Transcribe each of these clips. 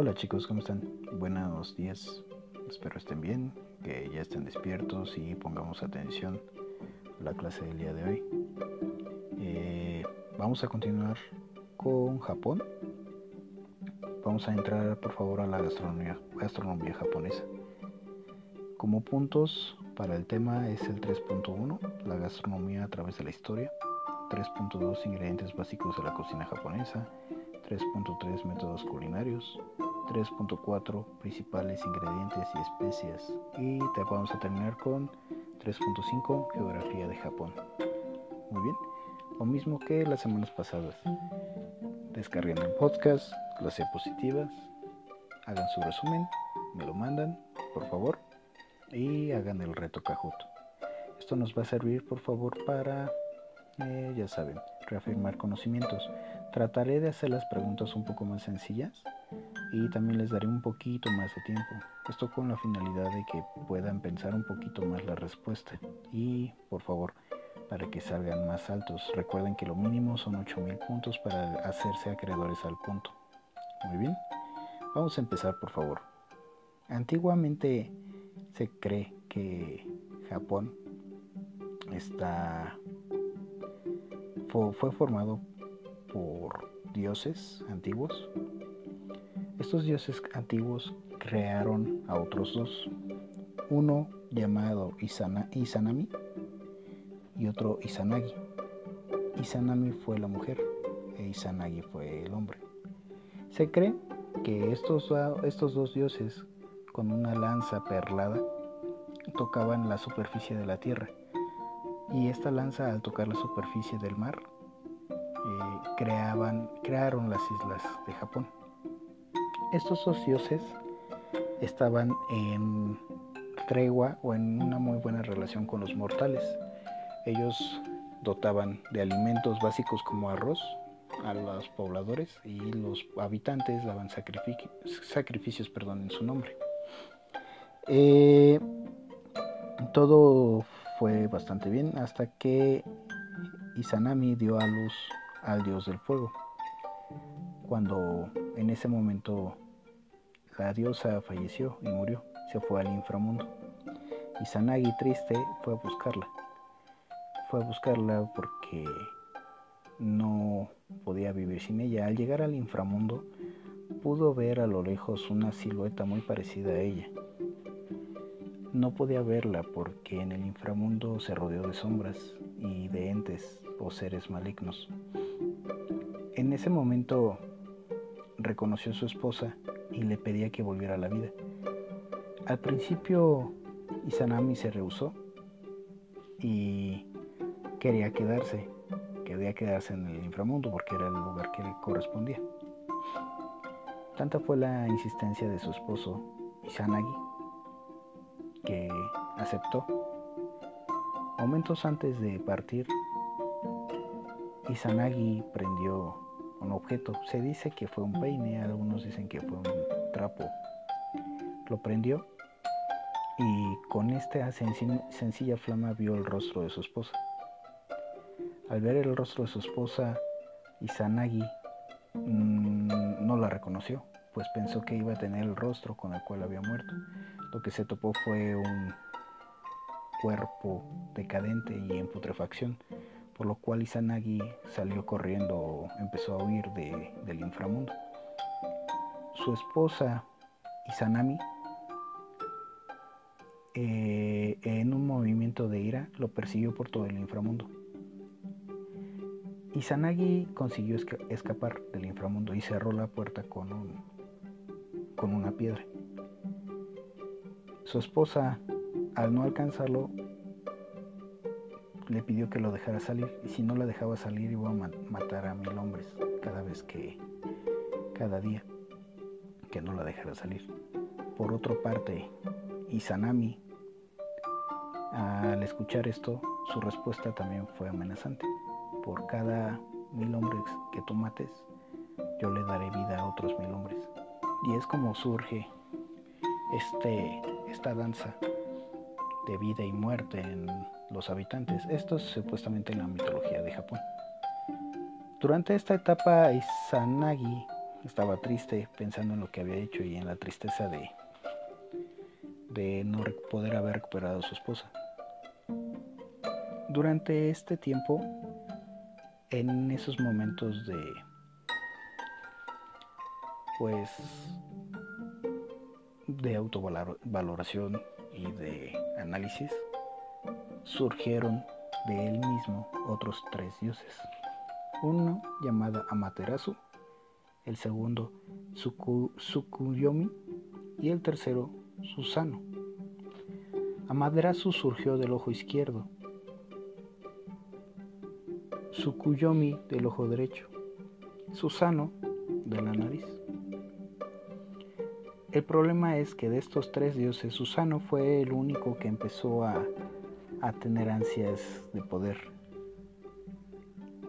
Hola chicos, ¿cómo están? Buenos días, espero estén bien, que ya estén despiertos y pongamos atención a la clase del día de hoy. Eh, vamos a continuar con Japón. Vamos a entrar por favor a la gastronomía, gastronomía japonesa. Como puntos para el tema es el 3.1, la gastronomía a través de la historia. 3.2 ingredientes básicos de la cocina japonesa, 3.3 métodos culinarios, 3.4 principales ingredientes y especias y te vamos a terminar con 3.5 geografía de Japón. Muy bien, lo mismo que las semanas pasadas. Descarguen el podcast, las diapositivas, hagan su resumen, me lo mandan, por favor, y hagan el reto Kahoot. Esto nos va a servir, por favor, para eh, ya saben, reafirmar conocimientos. Trataré de hacer las preguntas un poco más sencillas y también les daré un poquito más de tiempo. Esto con la finalidad de que puedan pensar un poquito más la respuesta. Y por favor, para que salgan más altos, recuerden que lo mínimo son 8000 puntos para hacerse acreedores al punto. Muy bien, vamos a empezar por favor. Antiguamente se cree que Japón está fue formado por dioses antiguos. Estos dioses antiguos crearon a otros dos, uno llamado Izanami y otro Izanagi. Izanami fue la mujer e Izanagi fue el hombre. Se cree que estos, estos dos dioses con una lanza perlada tocaban la superficie de la tierra y esta lanza al tocar la superficie del mar eh, creaban, crearon las islas de Japón. Estos dos dioses estaban en tregua o en una muy buena relación con los mortales. Ellos dotaban de alimentos básicos como arroz a los pobladores y los habitantes daban sacrificios, perdón, en su nombre. Eh, todo fue bastante bien hasta que Izanami dio a luz al dios del fuego. Cuando en ese momento la diosa falleció y murió, se fue al inframundo. Izanagi triste fue a buscarla. Fue a buscarla porque no podía vivir sin ella. Al llegar al inframundo pudo ver a lo lejos una silueta muy parecida a ella no podía verla porque en el inframundo se rodeó de sombras y de entes o seres malignos. En ese momento reconoció a su esposa y le pedía que volviera a la vida. Al principio Izanami se rehusó y quería quedarse, quería quedarse en el inframundo porque era el lugar que le correspondía. Tanta fue la insistencia de su esposo Izanagi que aceptó. Momentos antes de partir, Izanagi prendió un objeto. Se dice que fue un peine, algunos dicen que fue un trapo. Lo prendió y con esta sencilla flama vio el rostro de su esposa. Al ver el rostro de su esposa, Izanagi mm, no la reconoció, pues pensó que iba a tener el rostro con el cual había muerto. Lo que se topó fue un cuerpo decadente y en putrefacción, por lo cual Izanagi salió corriendo, empezó a huir del inframundo. Su esposa Izanami, eh, en un movimiento de ira, lo persiguió por todo el inframundo. Izanagi consiguió escapar del inframundo y cerró la puerta con, con una piedra. Su esposa, al no alcanzarlo, le pidió que lo dejara salir y si no la dejaba salir iba a matar a mil hombres cada vez que, cada día, que no la dejara salir. Por otra parte, Izanami, al escuchar esto, su respuesta también fue amenazante. Por cada mil hombres que tú mates, yo le daré vida a otros mil hombres. Y es como surge este esta danza de vida y muerte en los habitantes. Esto es supuestamente en la mitología de Japón. Durante esta etapa, Izanagi estaba triste pensando en lo que había hecho y en la tristeza de, de no poder haber recuperado a su esposa. Durante este tiempo, en esos momentos de pues de autovaloración y de análisis surgieron de él mismo otros tres dioses. Uno llamado Amaterasu, el segundo Sukuyomi y el tercero Susano. Amaterasu surgió del ojo izquierdo, Sukuyomi del ojo derecho, Susano de la nariz. El problema es que de estos tres dioses, Susano fue el único que empezó a, tener ansias de poder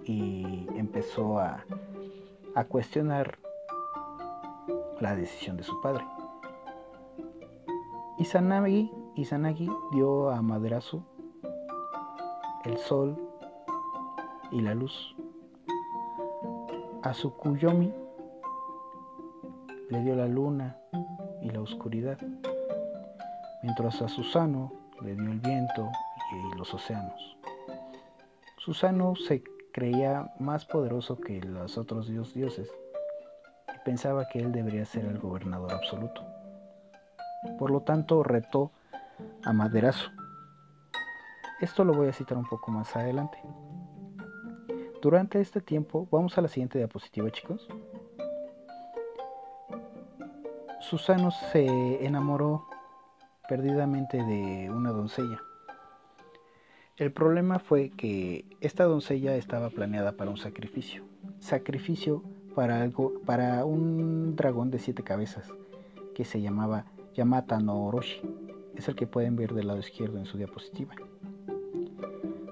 y empezó a, a cuestionar la decisión de su padre. Izanagi, Izanagi dio a Maderasu el sol y la luz. A Sukuyomi le dio la luna y la oscuridad, mientras a Susano le dio el viento y los océanos. Susano se creía más poderoso que los otros dios dioses y pensaba que él debería ser el gobernador absoluto. Por lo tanto, retó a Maderazo. Esto lo voy a citar un poco más adelante. Durante este tiempo, vamos a la siguiente diapositiva, chicos. Susano se enamoró perdidamente de una doncella. El problema fue que esta doncella estaba planeada para un sacrificio. Sacrificio para algo, para un dragón de siete cabezas que se llamaba Yamata no Orochi. Es el que pueden ver del lado izquierdo en su diapositiva.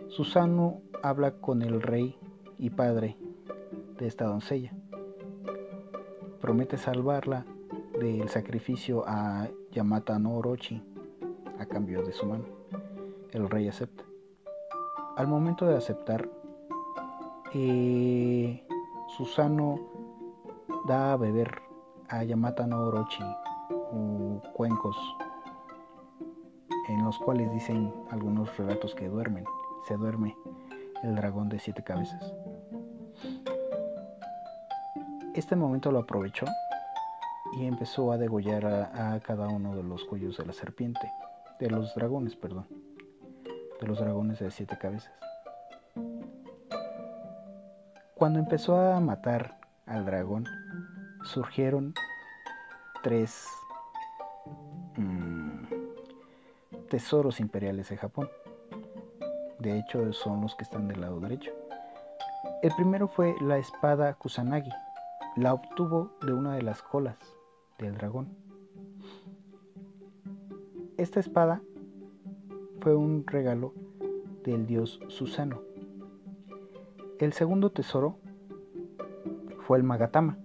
Susano habla con el rey y padre de esta doncella. Promete salvarla del sacrificio a Yamata no Orochi a cambio de su mano. El rey acepta. Al momento de aceptar, eh, Susano da a beber a Yamata no Orochi cuencos en los cuales dicen algunos relatos que duermen, se duerme el dragón de siete cabezas. Este momento lo aprovechó y empezó a degollar a, cada uno de los cuellos de la serpiente, de los dragones, perdón, de los dragones de siete cabezas. Cuando empezó a matar al dragón, surgieron tres mm, tesoros imperiales de Japón. De hecho, son los que están del lado derecho. El primero fue la espada Kusanagi. La obtuvo de una de las colas del dragón. Esta espada fue un regalo del dios Susano. El segundo tesoro fue el Magatama.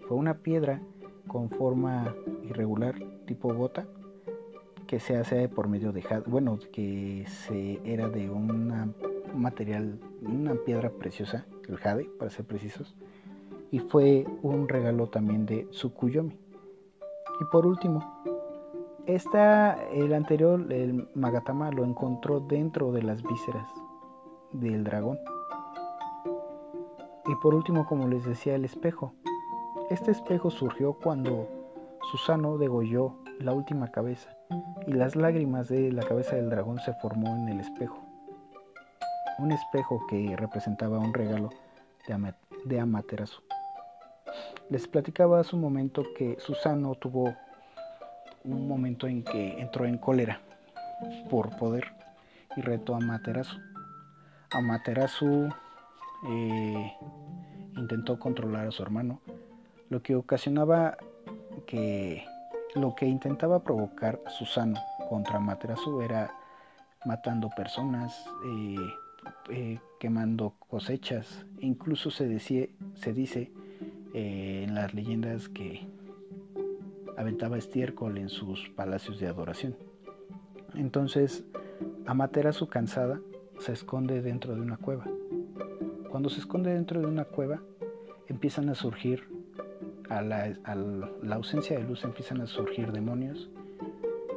Fue una piedra con forma irregular tipo gota que se hace por medio de bueno, que se era de un material, una piedra preciosa, el jade, para ser precisos, y fue un regalo también de Tsukuyomi. Y por último, esta, el anterior, el Magatama, lo encontró dentro de las vísceras del dragón. Y por último, como les decía, el espejo. Este espejo surgió cuando Susano degolló la última cabeza y las lágrimas de la cabeza del dragón se formó en el espejo. Un espejo que representaba un regalo de, Amaterasu. Les platicaba hace un momento que Susano tuvo un momento en que entró en cólera por poder y retó a Materasu. Amaterasu eh, intentó controlar a su hermano, lo que ocasionaba que lo que intentaba provocar Susano contra Materasu era matando personas, eh, eh, quemando cosechas, incluso se, decía, se dice eh, en las leyendas que aventaba estiércol en sus palacios de adoración. Entonces, Amaterasu cansada se esconde dentro de una cueva. Cuando se esconde dentro de una cueva, empiezan a surgir la, a la ausencia de luz empiezan a surgir demonios,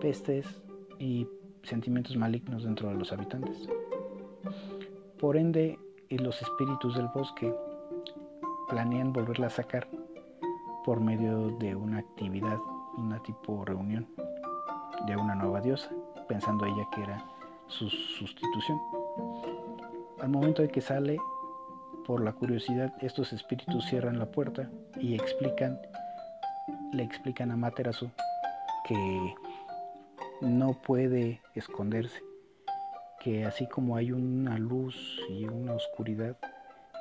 pestes y sentimientos malignos dentro de los habitantes. Por ende, los espíritus del bosque planean volverla a sacar por medio de una actividad, una tipo reunión de una nueva diosa, pensando ella que era su sustitución. Al momento de que sale, por la curiosidad, estos espíritus cierran la puerta y explican, le explican a Materasu que no puede esconderse, que así como hay una luz y una oscuridad,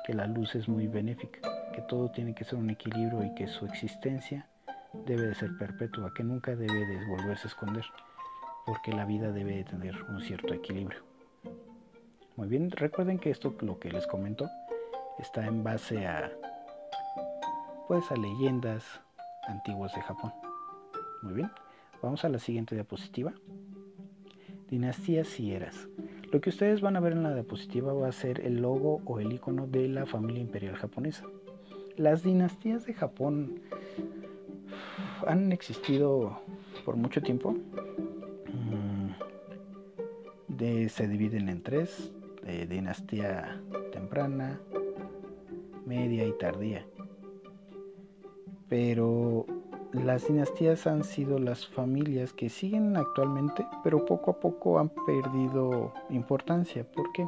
que la luz es muy benéfica, que todo tiene que ser un equilibrio y que su existencia debe de ser perpetua, que nunca debe de volverse a esconder, porque la vida debe de tener un cierto equilibrio. Muy bien, recuerden que esto lo que les comento está en base a pues a leyendas antiguas de Japón. Muy bien, vamos a la siguiente diapositiva. Dinastías y eras. Lo que ustedes van a ver en la diapositiva va a ser el logo o el icono de la familia imperial japonesa. Las dinastías de Japón han existido por mucho tiempo. Mm, se dividen en tres, dinastía temprana, media y tardía. Pero las dinastías han sido las familias que siguen actualmente, pero poco a poco han perdido importancia. ¿Por qué?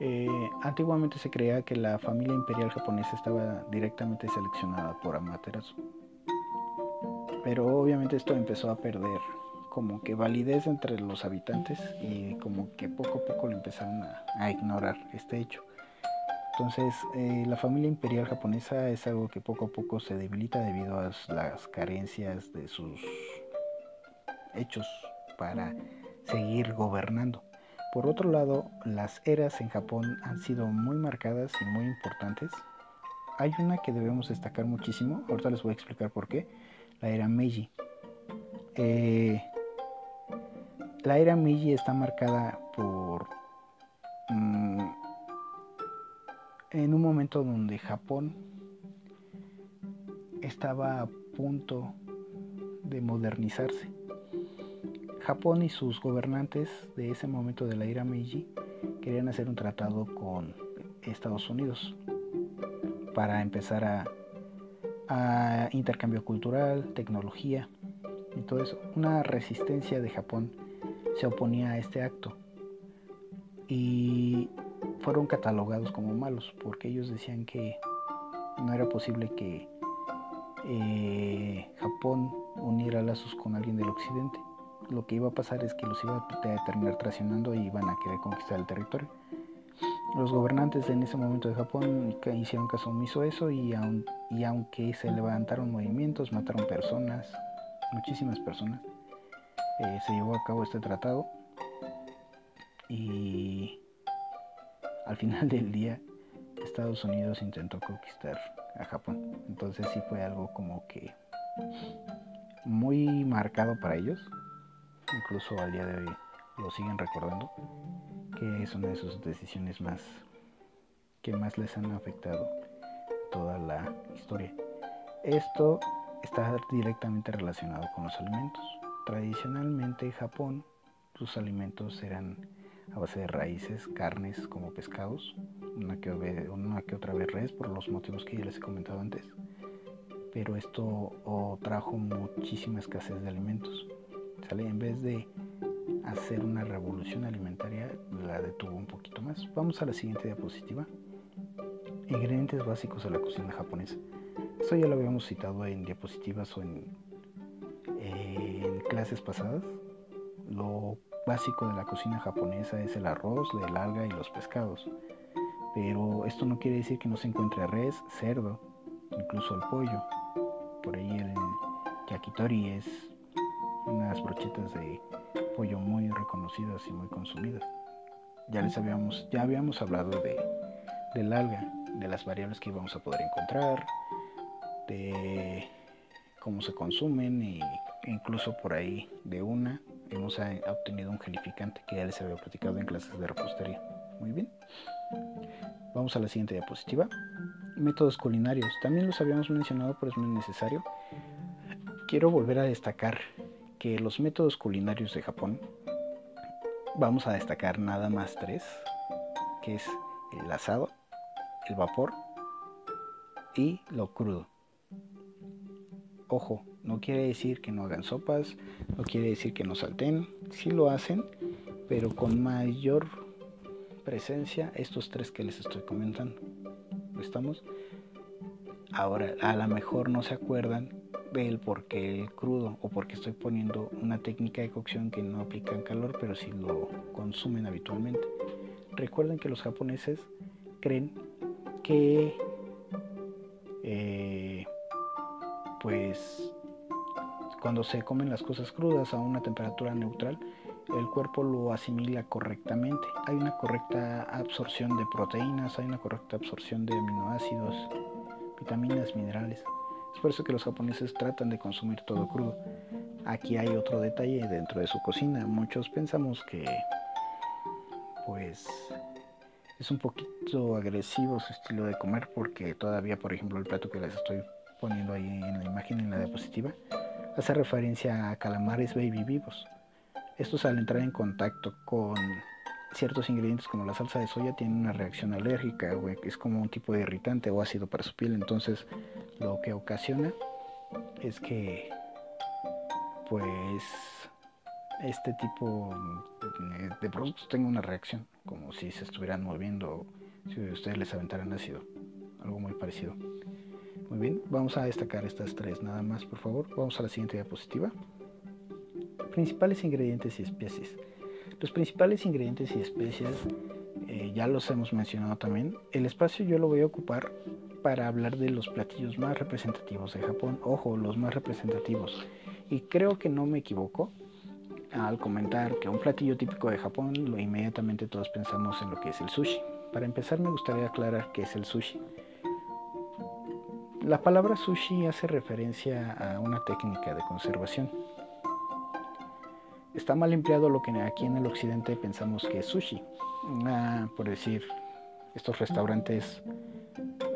Eh, antiguamente se creía que la familia imperial japonesa estaba directamente seleccionada por Amaterasu. Pero obviamente esto empezó a perder como que validez entre los habitantes y como que poco a poco le empezaron a ignorar este hecho. Entonces, eh, la familia imperial japonesa es algo que poco a poco se debilita debido a las carencias de sus hechos para seguir gobernando. Por otro lado, las eras en Japón han sido muy marcadas y muy importantes. Hay una que debemos destacar muchísimo, ahorita les voy a explicar por qué, la era Meiji. Eh, la era Meiji está marcada por mm, en un momento donde Japón estaba a punto de modernizarse. Japón y sus gobernantes de ese momento de la era Meiji querían hacer un tratado con Estados Unidos para empezar a, a intercambio cultural, tecnología eso. Una resistencia de Japón se oponía a este acto y fueron catalogados como malos porque ellos decían que no era posible que eh, Japón uniera lazos con alguien del occidente. Lo que iba a pasar es que los iba a terminar traicionando y iban a querer conquistar el territorio. Los gobernantes en ese momento de Japón hicieron caso omiso a eso y, y aunque se levantaron movimientos, mataron personas, muchísimas personas, eh, se llevó a cabo este tratado y al final del día Estados Unidos intentó conquistar a Japón. Entonces sí fue algo como que muy marcado para ellos. Incluso al día de hoy lo siguen recordando. Que es una de sus decisiones más que más les han afectado toda la historia. Esto está directamente relacionado con los alimentos. Tradicionalmente Japón, sus alimentos eran a base de raíces, carnes como pescados, una que, otra vez res por los motivos que ya les he comentado antes. Pero esto trajo muchísima escasez de alimentos. En vez de hacer una revolución alimentaria, la detuvo un poquito más. Vamos a la siguiente diapositiva. Ingredientes básicos de la cocina japonesa. Esto ya lo habíamos citado en diapositivas o en, en clases pasadas. Lo básico de la cocina japonesa es el arroz, el alga y los pescados. Pero esto no quiere decir que no se encuentre res, cerdo, incluso el pollo. Por ahí el yakitori es unas brochetas de pollo muy reconocidas y muy consumidas. Ya les habíamos, ya habíamos hablado de, del alga, de las variables que íbamos a poder encontrar, de cómo se consumen e incluso por ahí de una hemos obtenido un gelificante que ya les había platicado en clases de repostería. Muy bien. Vamos a la siguiente diapositiva. métodos culinarios. También los habíamos mencionado, pero es muy necesario. Quiero volver a destacar que los métodos culinarios de Japón, vamos a destacar nada más tres, que es el asado, el vapor y lo crudo. Ojo, no quiere decir que no hagan sopas, no quiere decir que no salten, sí lo hacen, pero con mayor presencia estos tres que les estoy comentando. ¿Estamos? Ahora, a lo mejor no se acuerdan del por qué el crudo o porque estoy poniendo una técnica de cocción que no aplica en calor, pero sí lo consumen habitualmente. Recuerden que los japoneses creen que eh, pues cuando se comen las cosas crudas a una temperatura neutral, el cuerpo lo asimila correctamente. Hay una correcta absorción de proteínas, hay una correcta absorción de aminoácidos, vitaminas, minerales. Es por eso que los japoneses tratan de consumir todo crudo. Aquí hay otro detalle dentro de su cocina. Muchos pensamos que pues es un poquito agresivo su estilo de comer porque todavía, por ejemplo, el plato que les estoy poniendo ahí en la imagen en la diapositiva hace referencia a calamares baby vivos. Estos al entrar en contacto con ciertos ingredientes como la salsa de soya tienen una reacción alérgica, es como un tipo de irritante o ácido para su piel, entonces lo que ocasiona es que pues este tipo de productos tenga una reacción, como si se estuvieran moviendo, si ustedes les aventaran ácido, algo muy parecido. Muy bien, vamos a destacar estas tres nada más, por favor. Vamos a la siguiente diapositiva. Principales ingredientes y especies. Los principales ingredientes y especies eh, ya los hemos mencionado también. El espacio yo lo voy a ocupar para hablar de los platillos más representativos de Japón. Ojo, los más representativos. Y creo que no me equivoco al comentar que un platillo típico de Japón, lo inmediatamente todos pensamos en lo que es el sushi. Para empezar me gustaría aclarar qué es el sushi. La palabra sushi hace referencia a una técnica de conservación. Está mal empleado lo que aquí en el occidente pensamos que es sushi. Ah, por decir, estos restaurantes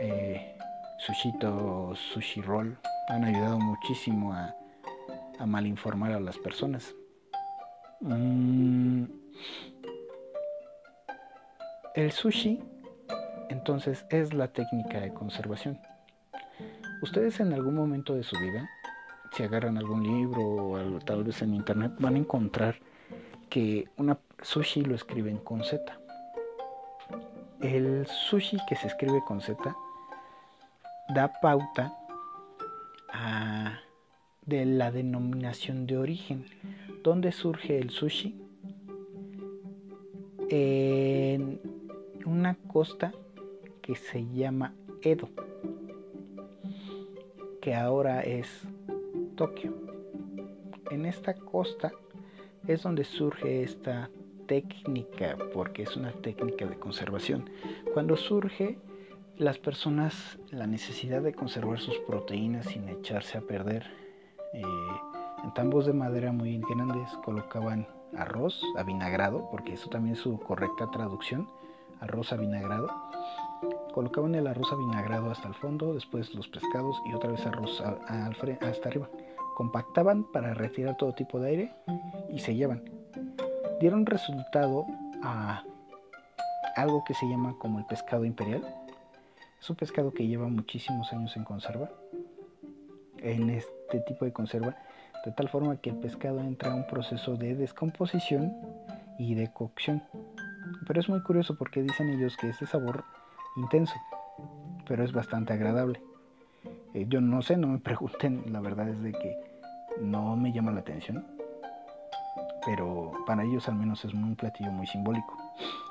eh, sushito, sushi roll han ayudado muchísimo a, a malinformar a las personas. Mm. El sushi entonces es la técnica de conservación. Ustedes en algún momento de su vida, si agarran algún libro o tal vez en internet, van a encontrar que una sushi lo escriben con Z. El sushi que se escribe con Z da pauta a, de la denominación de origen. ¿Dónde surge el sushi? En una costa que se llama Edo que ahora es Tokio. En esta costa es donde surge esta técnica, porque es una técnica de conservación. Cuando surge las personas la necesidad de conservar sus proteínas sin echarse a perder, eh, en tambos de madera muy grandes colocaban arroz avinagrado, porque eso también es su correcta traducción, arroz avinagrado Colocaban el arroz avinagrado hasta el fondo, después los pescados y otra vez arroz hasta arriba. Compactaban para retirar todo tipo de aire y se llevan. Dieron resultado a algo que se llama como el pescado imperial. Es un pescado que lleva muchísimos años en conserva, en este tipo de conserva, de tal forma que el pescado entra a un proceso de descomposición y de cocción. Pero es muy curioso porque dicen ellos que este sabor intenso, pero es bastante agradable. Eh, yo no sé, no me pregunten, la verdad es de que no me llama la atención, pero para ellos al menos es un platillo muy simbólico.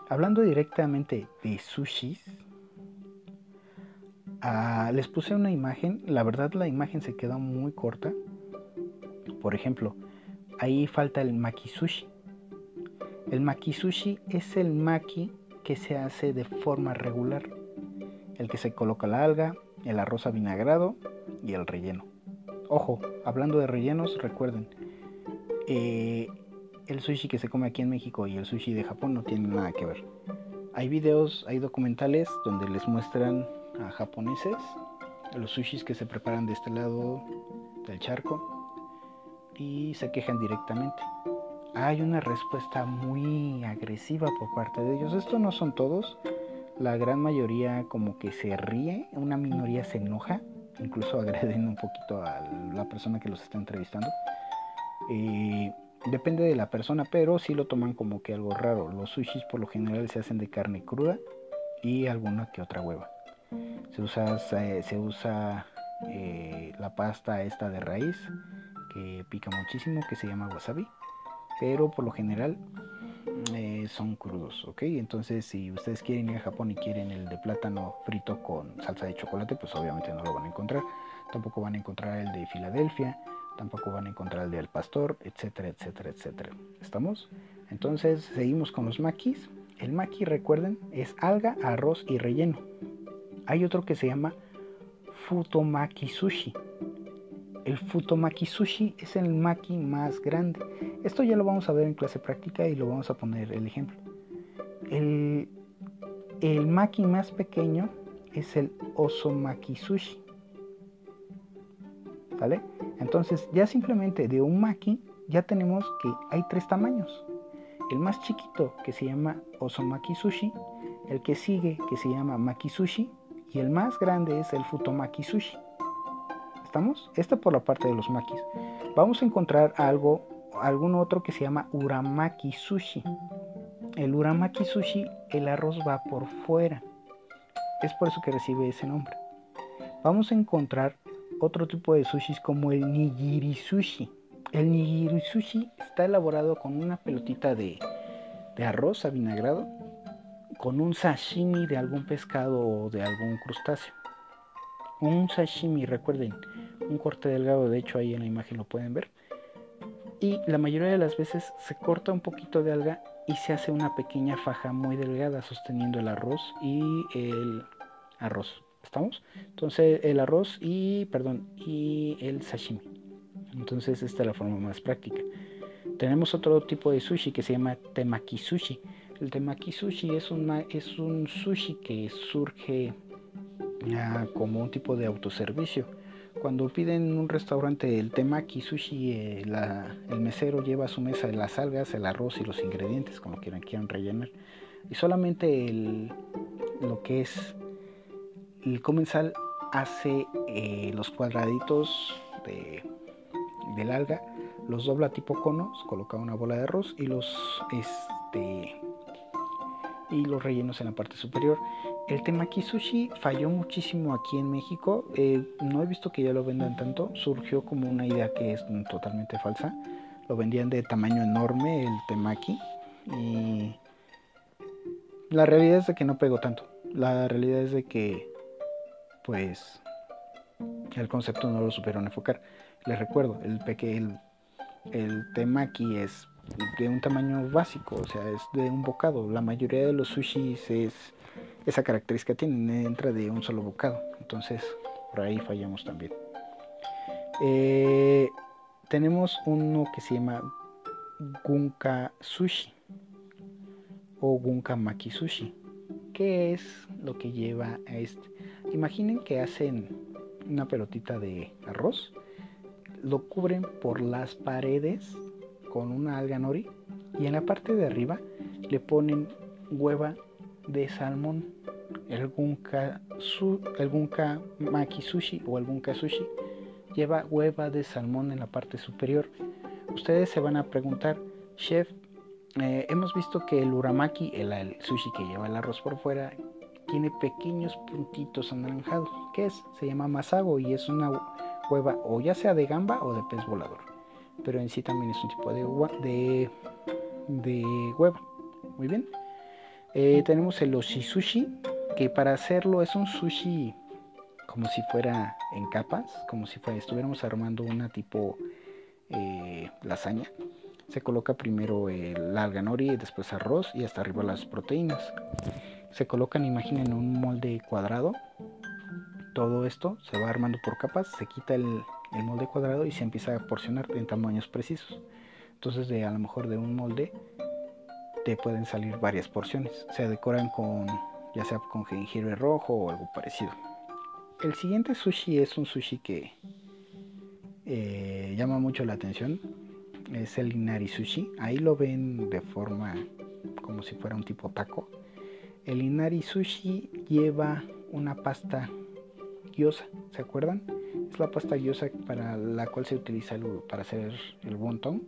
Hablando directamente de sushis, ah, les puse una imagen, la verdad la imagen se quedó muy corta. Por ejemplo, ahí falta el maki sushi. El maki sushi es el maki que se hace de forma regular. El que se coloca la alga, el arroz avinagrado y el relleno. Ojo, hablando de rellenos, recuerden, eh, el sushi que se come aquí en México y el sushi de Japón no tienen nada que ver. Hay videos, hay documentales donde les muestran a japoneses los sushis que se preparan de este lado del charco y se quejan directamente. Hay una respuesta muy agresiva por parte de ellos. Esto no son todos. La gran mayoría como que se ríe, una minoría se enoja, incluso agreden un poquito a la persona que los está entrevistando. Y depende de la persona, pero sí lo toman como que algo raro. Los sushis por lo general se hacen de carne cruda y alguna que otra hueva. Se usa, se, usa eh, la pasta esta de raíz que pica muchísimo, que se llama wasabi, pero por lo general eh, son crudos, ¿ok? Entonces si ustedes quieren ir a Japón y quieren el de plátano frito con salsa de chocolate, pues obviamente no lo van a encontrar. Tampoco van a encontrar el de Filadelfia, tampoco van a encontrar el del pastor, etcétera, etcétera, etcétera. ¿Estamos? Entonces seguimos con los makis. El maki, recuerden, es alga, arroz y relleno. Hay otro que se llama futomaki sushi el futomaki sushi es el maki más grande. Esto ya lo vamos a ver en clase práctica y lo vamos a poner el ejemplo. El, el maki más pequeño es el osomaki sushi. ¿Vale? Entonces ya simplemente de un maki ya tenemos que hay tres tamaños. El más chiquito que se llama osomaki sushi, el que sigue que se llama maki sushi y el más grande es el futomaki sushi. ¿Estamos? Esta por la parte de los makis. Vamos a encontrar algo, algún otro que se llama uramaki sushi. El uramaki sushi, el arroz va por fuera. Es por eso que recibe ese nombre. Vamos a encontrar otro tipo de sushis como el nigiri sushi. El nigiri sushi está elaborado con una pelotita de, de arroz avinagrado con un sashimi de algún pescado o de algún crustáceo. Un sashimi, recuerden, un corte delgado, de hecho ahí en la imagen lo pueden ver. Y la mayoría de las veces se corta un poquito de alga y se hace una pequeña faja muy delgada sosteniendo el arroz y el arroz. ¿Estamos? Entonces el arroz y, perdón, y el sashimi. Entonces esta es la forma más práctica. Tenemos otro tipo de sushi que se llama temaki sushi. El temaki sushi es, una, es un sushi que surge como un tipo de autoservicio cuando piden en un restaurante el temaki sushi, eh, el mesero lleva a su mesa las algas, el arroz y los ingredientes, como quieran, quieran rellenar. Y solamente el, lo que es el comensal hace eh, los cuadraditos de, del alga, los dobla tipo conos, coloca una bola de arroz y los, este, y los rellenos en la parte superior el temaki sushi falló muchísimo aquí en México. Eh, no he visto que ya lo vendan tanto. Surgió como una idea que es totalmente falsa. Lo vendían de tamaño enorme el temaki. Y la realidad es de que no pegó tanto. La realidad es de que, pues, el concepto no lo supieron enfocar. Les recuerdo, el, el, el temaki es de un tamaño básico, o sea, es de un bocado. La mayoría de los sushis es esa característica tienen, entra de un solo bocado. Entonces, por ahí fallamos también. Eh, tenemos uno que se llama Gunka Sushi o Gunka Maki Sushi. ¿Qué es lo que lleva a este? Imaginen que hacen una pelotita de arroz, lo cubren por las paredes con una alga nori y en la parte de arriba le ponen hueva de salmón, el gunka, el sushi o el gunka sushi lleva hueva de salmón en la parte superior. Ustedes se van a preguntar, chef, eh, hemos visto que el uramaki, el, sushi que lleva el arroz por fuera, tiene pequeños puntitos anaranjados. ¿Qué es? Se llama masago y es una hueva o ya sea de gamba o de pez volador. Pero en sí también es un tipo de, de, de hueva. Muy bien. Eh, tenemos el sushi que para hacerlo es un sushi como si fuera en capas, como si estuviéramos armando una tipo eh, lasaña. Se coloca primero el alga nori, después arroz y hasta arriba las proteínas. Se colocan, imaginen, un molde cuadrado. Todo esto se va armando por capas, se quita el, el molde cuadrado y se empieza a porcionar en tamaños precisos. Entonces, de a lo mejor de un molde te pueden salir varias porciones. Se decoran con ya sea con jengibre rojo o algo parecido. El siguiente sushi es un sushi que eh, llama mucho la atención. Es el inari sushi. Ahí lo ven de forma como si fuera un tipo taco. El inari sushi lleva una pasta gyoza, ¿se acuerdan? Es la pasta gyoza para la cual se utiliza para hacer el wonton.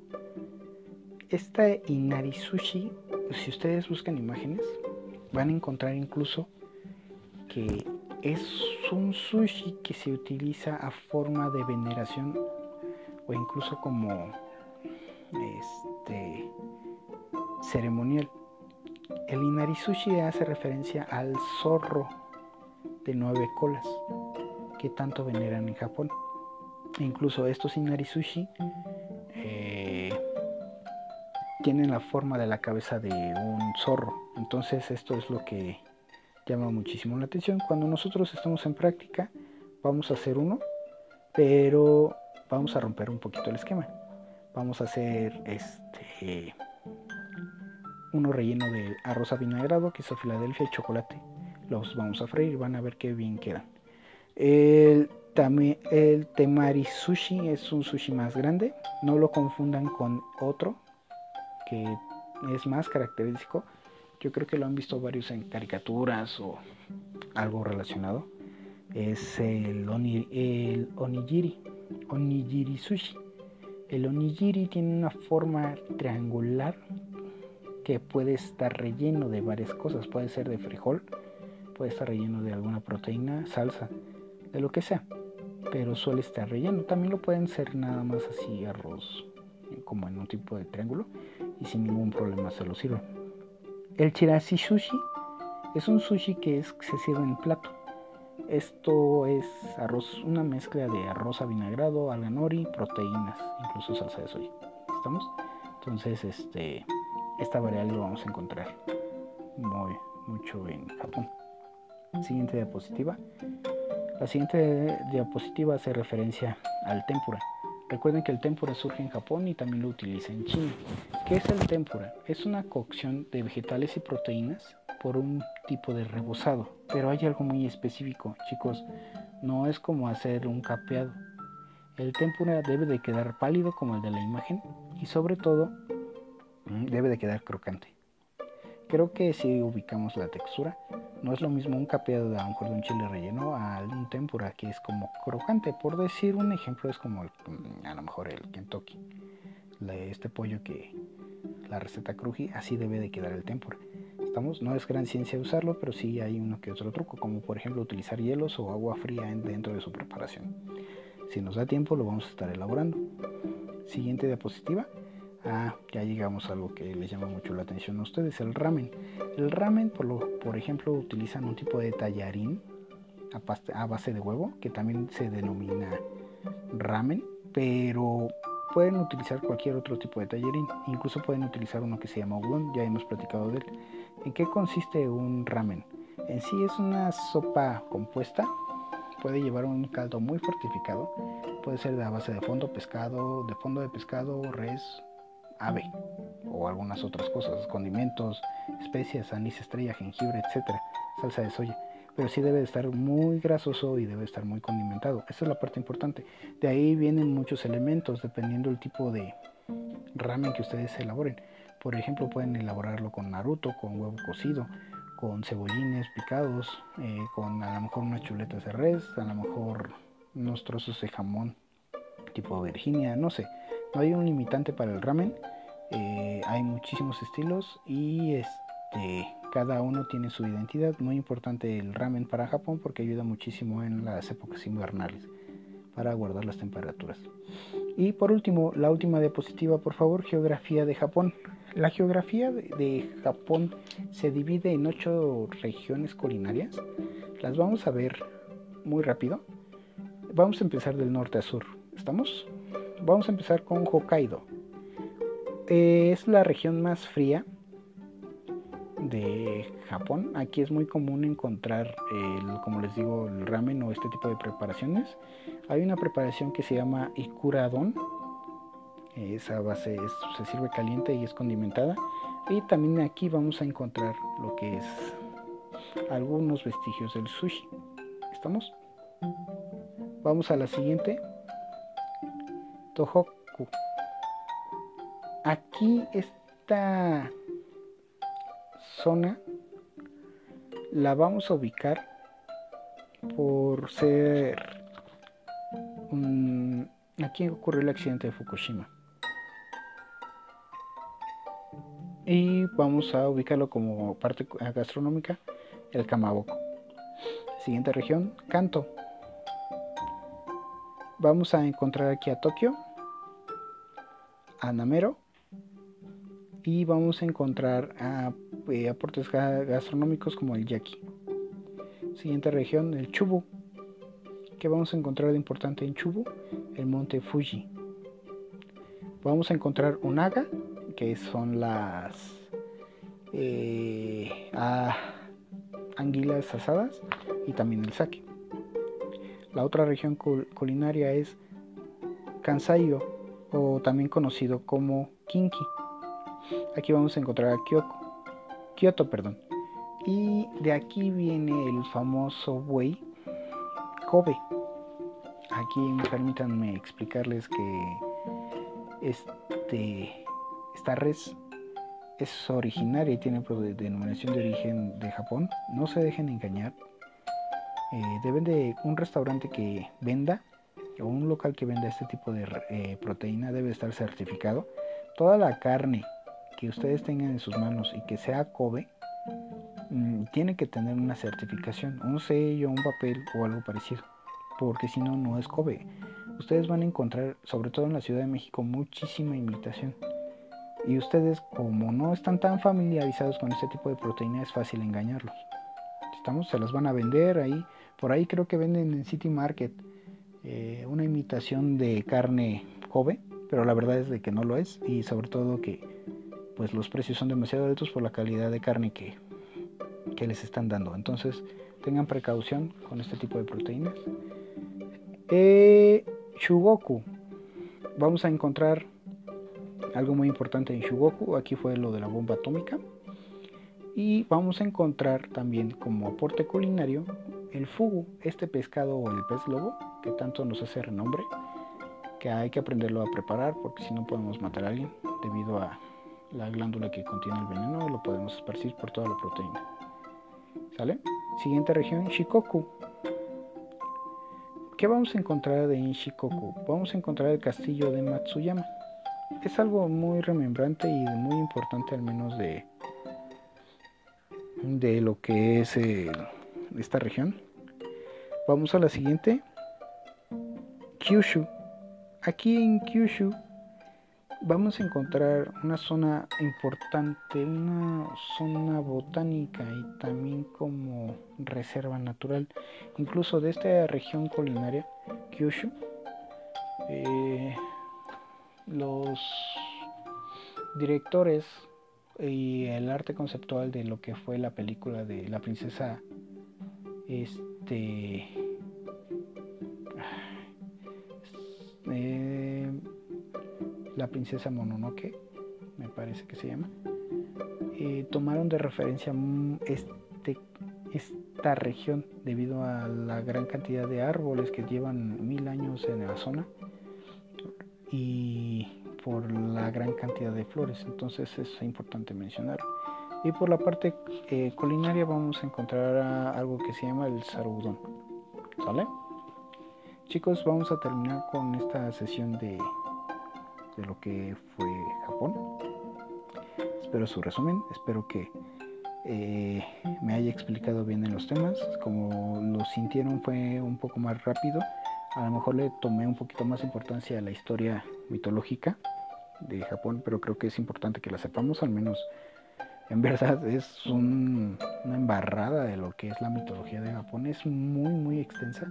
Esta inari sushi, si ustedes buscan imágenes, van a encontrar incluso que es un sushi que se utiliza a forma de veneración o incluso como este ceremonial. El inari sushi hace referencia al zorro de nueve colas que tanto veneran en Japón. incluso estos inari sushi eh, tienen la forma de la cabeza de un zorro. Entonces esto es lo que llama muchísimo la atención. Cuando nosotros estamos en práctica, vamos a hacer uno, pero vamos a romper un poquito el esquema. Vamos a hacer este uno relleno de arroz avinagrado, queso Filadelfia y chocolate. Los vamos a freír, van a ver qué bien quedan. El, temari sushi es un sushi más grande, no lo confundan con otro que es más característico. Yo creo que lo han visto varios en caricaturas o algo relacionado, es el, el onigiri, onigiri sushi. El onigiri tiene una forma triangular que puede estar relleno de varias cosas, puede ser de frijol, puede estar relleno de alguna proteína, salsa, de lo que sea, pero suele estar relleno. También lo pueden ser nada más así arroz, como en un tipo de triángulo, y sin ningún problema se lo sirven. El chirashi sushi es un sushi que es, se sirve en plato. Esto es arroz, una mezcla de arroz avinagrado, alga nori, proteínas, incluso salsa de soya. ¿Estamos? Entonces, este, esta variable lo vamos a encontrar muy mucho en Japón. Siguiente diapositiva. La siguiente diapositiva hace referencia al tempura. Recuerden que el tempura surge en Japón y también lo utiliza en China. ¿Qué es el tempura? Es una cocción de vegetales y proteínas por un tipo de rebozado. Pero hay algo muy específico, chicos. No es como hacer un capeado. El tempura debe de quedar pálido como el de la imagen y sobre todo mm, debe de quedar crocante. Creo que si ubicamos la textura, no es lo mismo un capeado de a de un chile relleno a un tempura que es como crocante. Por decir un ejemplo, es como mm, a lo mejor el Kentucky. este pollo que la receta cruji, así debe de quedar el tempura. Estamos, no es gran ciencia usarlo, pero sí hay uno que otro truco, como por ejemplo utilizar hielos o agua fría dentro de su preparación. Si nos da tiempo, lo vamos a estar elaborando. Siguiente diapositiva. Ah, ya llegamos a algo que les llama mucho la atención a ustedes, el ramen. El ramen, por, lo, por ejemplo, utilizan un tipo de tallarín a, base de huevo, que también se denomina ramen, pero pueden utilizar cualquier otro tipo de tallarín. Incluso pueden utilizar uno que se llama udon, ya hemos platicado de él. ¿En qué consiste un ramen? En sí es una sopa compuesta, puede llevar un caldo muy fortificado, puede ser de a base de fondo pescado, de fondo de pescado, res, ave o algunas otras cosas, condimentos, especias, anís estrella, jengibre, etcétera, salsa de soya. Pero sí debe de estar muy grasoso y debe estar muy condimentado. Esa es la parte importante. De ahí vienen muchos elementos dependiendo del tipo de ramen que ustedes elaboren. Por ejemplo, pueden elaborarlo con naruto, con huevo cocido, con cebollines picados, eh, con a lo mejor unas chuletas de res, a lo mejor unos trozos de jamón tipo Virginia, no sé no hay un limitante para el ramen. Eh, hay muchísimos estilos y este, cada uno tiene su identidad. Muy importante el ramen para Japón porque ayuda muchísimo en las épocas invernales para guardar las temperaturas. Y por último, la última diapositiva, por favor, geografía de Japón. La geografía de Japón se divide en ocho regiones culinarias. Las vamos a ver muy rápido. Vamos a empezar del norte a sur. ¿Estamos? Vamos a empezar con Hokkaido. es la región más fría de Japón. Aquí es muy común encontrar, el, como les digo, el ramen o este tipo de preparaciones. Hay una preparación que se llama ikuradon. Esa base se sirve caliente y es condimentada. Y también aquí vamos a encontrar lo que es algunos vestigios del sushi. ¿Estamos? Vamos a la siguiente. Tohoku. Aquí esta zona la vamos a ubicar por ser aquí ocurrió el accidente de Fukushima y vamos a ubicarlo como parte gastronómica el Kamaboko. Siguiente región, Kanto. Vamos a encontrar aquí a Tokio, a Namero y vamos a encontrar a, eh, aportes gastronómicos como el yaki. Siguiente región, el Chubu. ¿Qué vamos a encontrar de importante en Chubu? El monte Fuji. Vamos a encontrar Onaga que son las eh, anguilas asadas y también el sake. La otra región culinaria es Kansaiyo o también conocido como Kinki. Aquí vamos a encontrar a Kyoko, Kyoto, perdón. Y de aquí viene el famoso buey Kobe. Aquí permítanme explicarles que este esta res es originaria y tiene denominación de origen de Japón. No se dejen engañar. Eh, deben de un restaurante que venda un local que venda este tipo de eh, proteína debe estar certificado. Toda la carne que ustedes tengan en sus manos y que sea Kobe mm, tiene que tener una certificación, un sello, un papel o algo parecido, porque si no, no es Kobe. Ustedes van a encontrar, sobre todo en la Ciudad de México, muchísima imitación. Y ustedes, como no están tan familiarizados con este tipo de proteína, es fácil engañarlos. Estamos, se las van a vender ahí. Por ahí creo que venden en City Market eh, una imitación de carne Kobe, pero la verdad es de que no lo es y sobre todo que pues los precios son demasiado altos por la calidad de carne que, que les están dando. Entonces tengan precaución con este tipo de proteínas. Eh, Shugoku. Vamos a encontrar algo muy importante en Shugoku, aquí fue lo de la bomba atómica. Y vamos a encontrar también como aporte culinario el fugu, este pescado o el pez lobo, que tanto nos hace renombre, que hay que aprenderlo a preparar porque si no podemos matar a alguien debido a la glándula que contiene el veneno, lo podemos esparcir por toda la proteína. ¿Sale? Siguiente región, Shikoku. ¿Qué vamos a encontrar en Shikoku? Vamos a encontrar el castillo de Matsuyama es algo muy remembrante y muy importante al menos de, de lo que es esta región. Vamos a la siguiente. Kyushu. Aquí en Kyushu vamos a encontrar una zona importante, una zona botánica y también como reserva natural, incluso de esta región culinaria, Kyushu. Eh, los directores y el arte conceptual de lo que fue la película de la princesa este eh, la princesa Mononoke me parece que se llama eh, tomaron de referencia este, esta región debido a la gran cantidad de árboles que llevan mil años en la zona y por la gran cantidad de flores. Entonces es importante mencionar. Y por la parte eh, culinaria vamos a encontrar algo que se llama el sarudon. ¿Sale? Chicos, vamos a terminar con esta sesión de, de lo que fue Japón. Espero su resumen, espero que eh, me haya explicado bien en los temas. Como lo sintieron fue un poco más rápido a lo mejor le tomé un poquito más importancia a la historia mitológica de Japón, pero creo que es importante que la sepamos, al menos en verdad es una embarrada de lo que es la mitología de Japón, es muy muy extensa.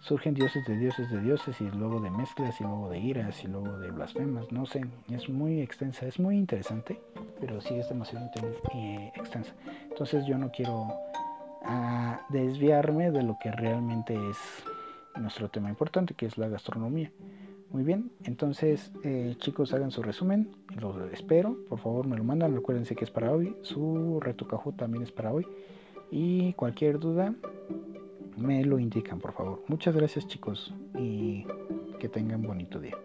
Surgen dioses de dioses de dioses y luego de mezclas y luego de iras y luego de blasfemas, no sé, es muy extensa, es muy interesante, pero sí es demasiado eh, extensa. Entonces yo no quiero ah, desviarme de lo que realmente es nuestro tema importante, que es la gastronomía. Muy bien, entonces eh, chicos hagan su resumen, lo espero, por favor me lo mandan, recuérdense que es para hoy, su reto Kahoot también es para hoy y cualquier duda me lo indican por favor. Muchas gracias chicos y que tengan bonito día.